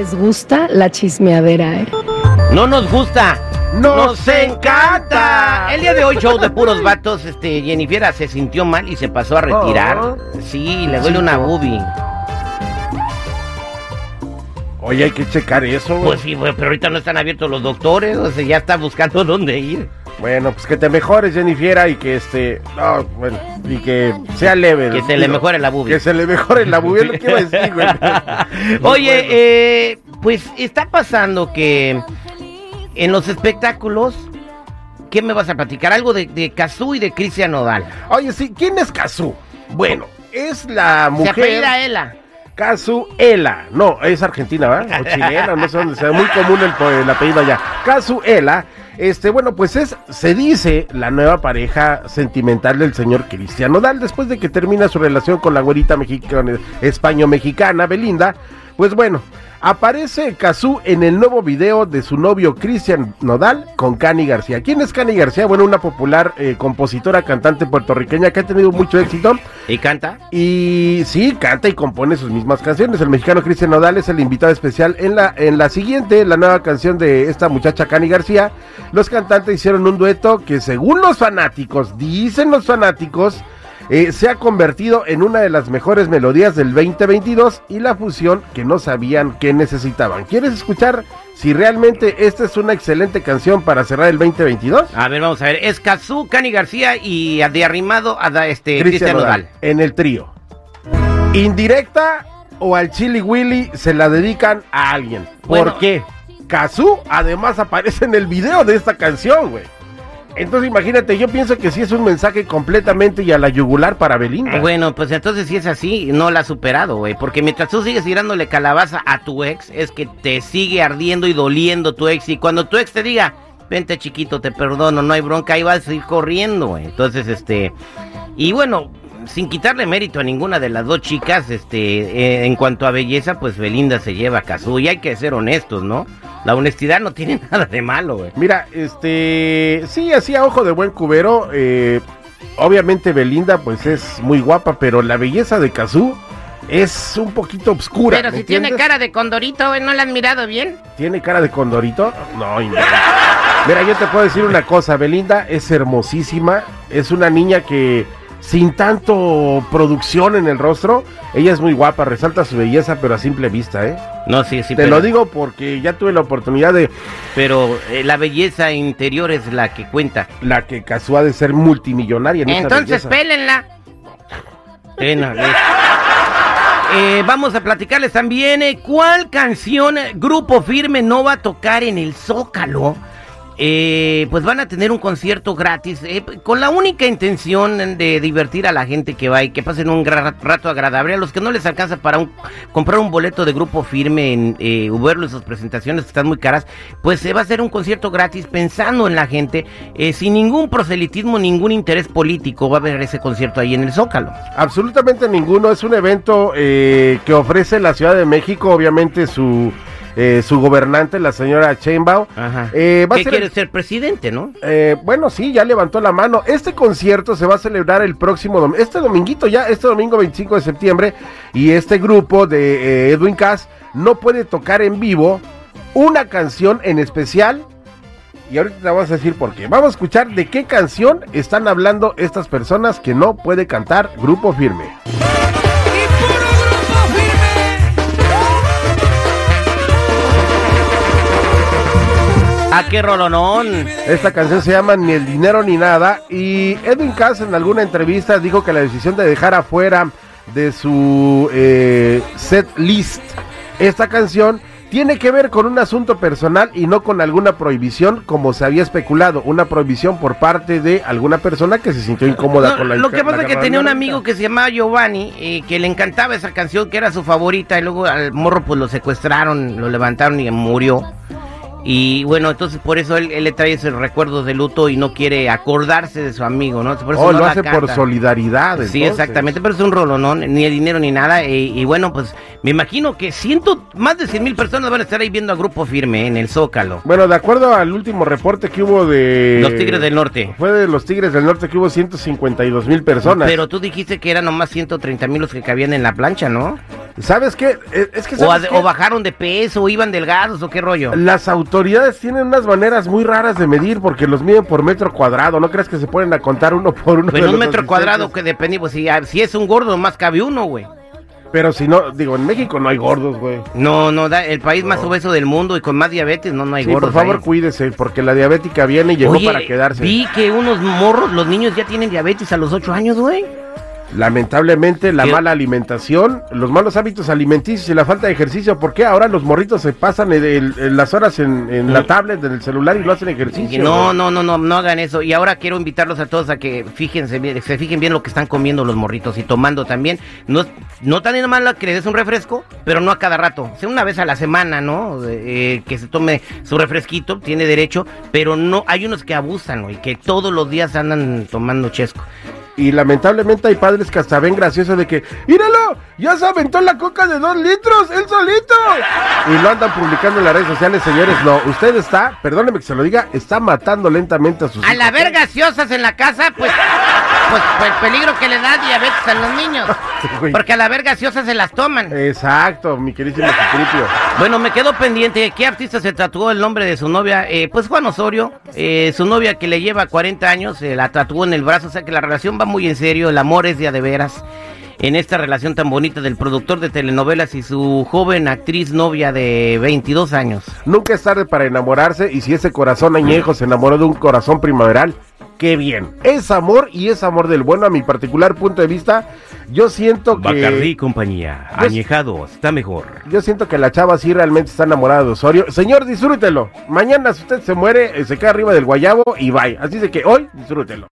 les gusta la chismeadera, ¿eh? No nos gusta. ¡Nos encanta! El día de hoy, show de puros vatos, este, Jennifer se sintió mal y se pasó a retirar. Oh. Sí, le duele una boobie. Oye, hay que checar eso. Pues sí, pero ahorita no están abiertos los doctores, o sea, ya está buscando dónde ir. Bueno, pues que te mejores, Jennifer, y que este. No, bueno, y que sea leve. Que se le mejore la boobie. Que se le mejore la es lo que iba a decir, güey. Oye, Bueno. eh, pues está pasando que en los espectáculos, ¿qué me vas a platicar? Algo de, de Cazú y de Cristian Nodal. Oye, sí, ¿quién es Kazu? Bueno, es la Se mujer. apellida Ela. Cazuela. No, es argentina, ¿verdad? O chilena, no sé dónde sea. Muy común el, el apellido allá. Cazuela. Este, bueno, pues es, se dice, la nueva pareja sentimental del señor Cristian Nodal, después de que termina su relación con la güerita mexicana, españo-mexicana, Belinda. Pues bueno, aparece Cazú en el nuevo video de su novio Cristian Nodal con Cani García. ¿Quién es Cani García? Bueno, una popular eh, compositora, cantante puertorriqueña que ha tenido mucho éxito. ¿Y canta? Y sí, canta y compone sus mismas canciones. El mexicano Cristian Nodal es el invitado especial en la, en la siguiente, la nueva canción de esta muchacha Cani García. Los cantantes hicieron un dueto que según los fanáticos, dicen los fanáticos, eh, se ha convertido en una de las mejores melodías del 2022 y la fusión que no sabían que necesitaban. ¿Quieres escuchar si realmente esta es una excelente canción para cerrar el 2022? A ver, vamos a ver. Es Cazú, Cani García y de arrimado a da- este, Cristian Nodal. en el trío. Indirecta o al Chili Willy se la dedican a alguien. ¿Por qué? Kazú además aparece en el video de esta canción, güey. Entonces imagínate, yo pienso que sí es un mensaje completamente y a la yugular para Belinda. Bueno, pues entonces si es así, no la ha superado, güey. Porque mientras tú sigues tirándole calabaza a tu ex, es que te sigue ardiendo y doliendo tu ex. Y cuando tu ex te diga, vente chiquito, te perdono, no hay bronca, ahí vas a ir corriendo, güey. Entonces, este... Y bueno, sin quitarle mérito a ninguna de las dos chicas, este... eh, en cuanto a belleza, pues Belinda se lleva a Cazú. Y hay que ser honestos, ¿no? La honestidad no tiene nada de malo, güey. Mira, este, sí, así a ojo de buen cubero, eh, obviamente Belinda pues es muy guapa, pero la belleza de Kazú es un poquito obscura. Pero ¿me si tiene cara de condorito, güey, ¿no la has mirado bien? ¿Tiene cara de condorito? No, inventes. Mira, yo te puedo decir una cosa, Belinda es hermosísima, es una niña que sin tanto producción en el rostro, ella es muy guapa, resalta su belleza, pero a simple vista, ¿eh? No, sí, sí. te pero- lo digo porque ya tuve la oportunidad de Pero eh, la belleza interior es la que cuenta. la que casó ha de ser multimillonaria en Entonces, pélenla. Eh. Eh, vamos a platicarles también eh, cuál canción eh, Grupo Firme no va a tocar en el Zócalo. Eh, pues van a tener un concierto gratis eh, con la única intención de divertir a la gente que va y que pasen un rato agradable. A los que no les alcanza para un- comprar un boleto de grupo firme en eh, verlo sus presentaciones que están muy caras, pues se va a hacer un concierto gratis pensando en la gente, eh, sin ningún proselitismo, ningún interés político. Va a haber ese concierto ahí en el Zócalo. Absolutamente ninguno. Es un evento eh, que ofrece la Ciudad de México, obviamente su eh, su gobernante, la señora Sheinbaum. Ajá. Eh, va a ¿Qué ser quiere ser presidente, no? Eh, bueno, sí, ya levantó la mano. Este concierto se va a celebrar el próximo domingo, este dominguito ya, este domingo 25 de septiembre. Y este grupo de eh, Edwin Cass no puede tocar en vivo una canción en especial. Y ahorita te vamos a decir por qué. Vamos a escuchar de qué canción están hablando estas personas que no puede cantar Grupo Firme. ¿A qué rolonón? Esta canción se llama Ni el dinero ni nada y Edwin Cass en alguna entrevista dijo que la decisión de dejar afuera de su eh, set list esta canción tiene que ver con un asunto personal y no con alguna prohibición como se había especulado, una prohibición por parte de alguna persona que se sintió incómoda No, con la lo que pasa es que tenía un amigo que se llamaba Giovanni, eh, que le encantaba esa canción, que era su favorita, y luego al morro pues lo secuestraron, lo levantaron y murió. Y bueno, entonces por eso él, él le trae esos recuerdos de luto y no quiere acordarse de su amigo, ¿no? Por eso Oh, no lo hace por solidaridad. Sí, exactamente, pero es un rolonón, ni el dinero ni nada. eh, y bueno, pues me imagino que ciento, más de 100 mil personas van a estar ahí viendo a Grupo Firme eh, en el Zócalo. Bueno, de acuerdo al último reporte que hubo de... Los Tigres del Norte. Fue de los Tigres del Norte que hubo 152 mil personas. Pero tú dijiste que eran nomás 130 mil los que cabían en la plancha, ¿no? ¿Sabes qué? Eh, Es que O, ¿sabes a- qué? o bajaron de peso, o iban delgados, o qué rollo. Las autoridades tienen unas maneras muy raras de medir porque los miden por metro cuadrado. ¿No crees que se ponen a contar uno por uno? Bueno, de un los metro cuadrado que depende, pues si, si es un gordo, más cabe uno, güey. Pero si no, digo, en México no hay gordos, güey. No, no, da, el país más obeso del mundo y con más diabetes, no, no hay Sí, gordos. por favor, ahí. cuídese, porque la diabética viene y llegó Oye, para quedarse. vi que unos morros, los niños ya tienen diabetes a los 8 años, güey. Lamentablemente, la ¿Qué? mala alimentación, los malos hábitos alimenticios y la falta de ejercicio. ¿Por qué ahora los morritos se pasan el- el- el- las horas en, en la Mm. tablet, en el celular y no hacen ejercicio? No, no, no, no, no hagan eso. Y ahora quiero invitarlos a todos a que fíjense bien, se fijen bien lo que están comiendo los morritos y tomando también. No, no tan malo que les des un refresco, pero no a cada rato. Sea, una vez a la semana, ¿no? Eh, que se tome su refresquito, tiene derecho, pero no, hay unos que abusan, ¿no? Y que todos los días andan tomando chesco. Y lamentablemente hay padres que hasta ven gracioso de que, ¡míralo! ¡Ya se aventó la coca de dos litros! ¡Él solito! Y lo andan publicando en las redes sociales, señores. No, usted está, perdóneme que se lo diga, está matando lentamente a sus Al hijos. haber gaseosas en la casa, pues, pues, pues el peligro que le da diabetes a los niños. Porque al haber gaseosas se las toman. Exacto, mi queridísimo Citripio. Bueno, me quedó pendiente. ¿Qué artista se tatuó el nombre de su novia? Eh, pues Juan Osorio, eh, su novia que le lleva 40 años, se la tatuó en el brazo. O sea que la relación va muy en serio, el amor es de a de veras. En esta relación tan bonita del productor de telenovelas y su joven actriz novia de 22 años. Nunca es tarde para enamorarse y si ese corazón añejo se enamoró de un corazón primaveral, qué bien. Es amor y es amor del bueno. A mi particular punto de vista, yo siento que... compañía, Pues- añejado, está mejor. Yo siento que la chava sí realmente está enamorada de Osorio. Señor, disfrútelo. Mañana si usted se muere, eh, se queda arriba del guayabo y bye. Así de que hoy, disfrútelo.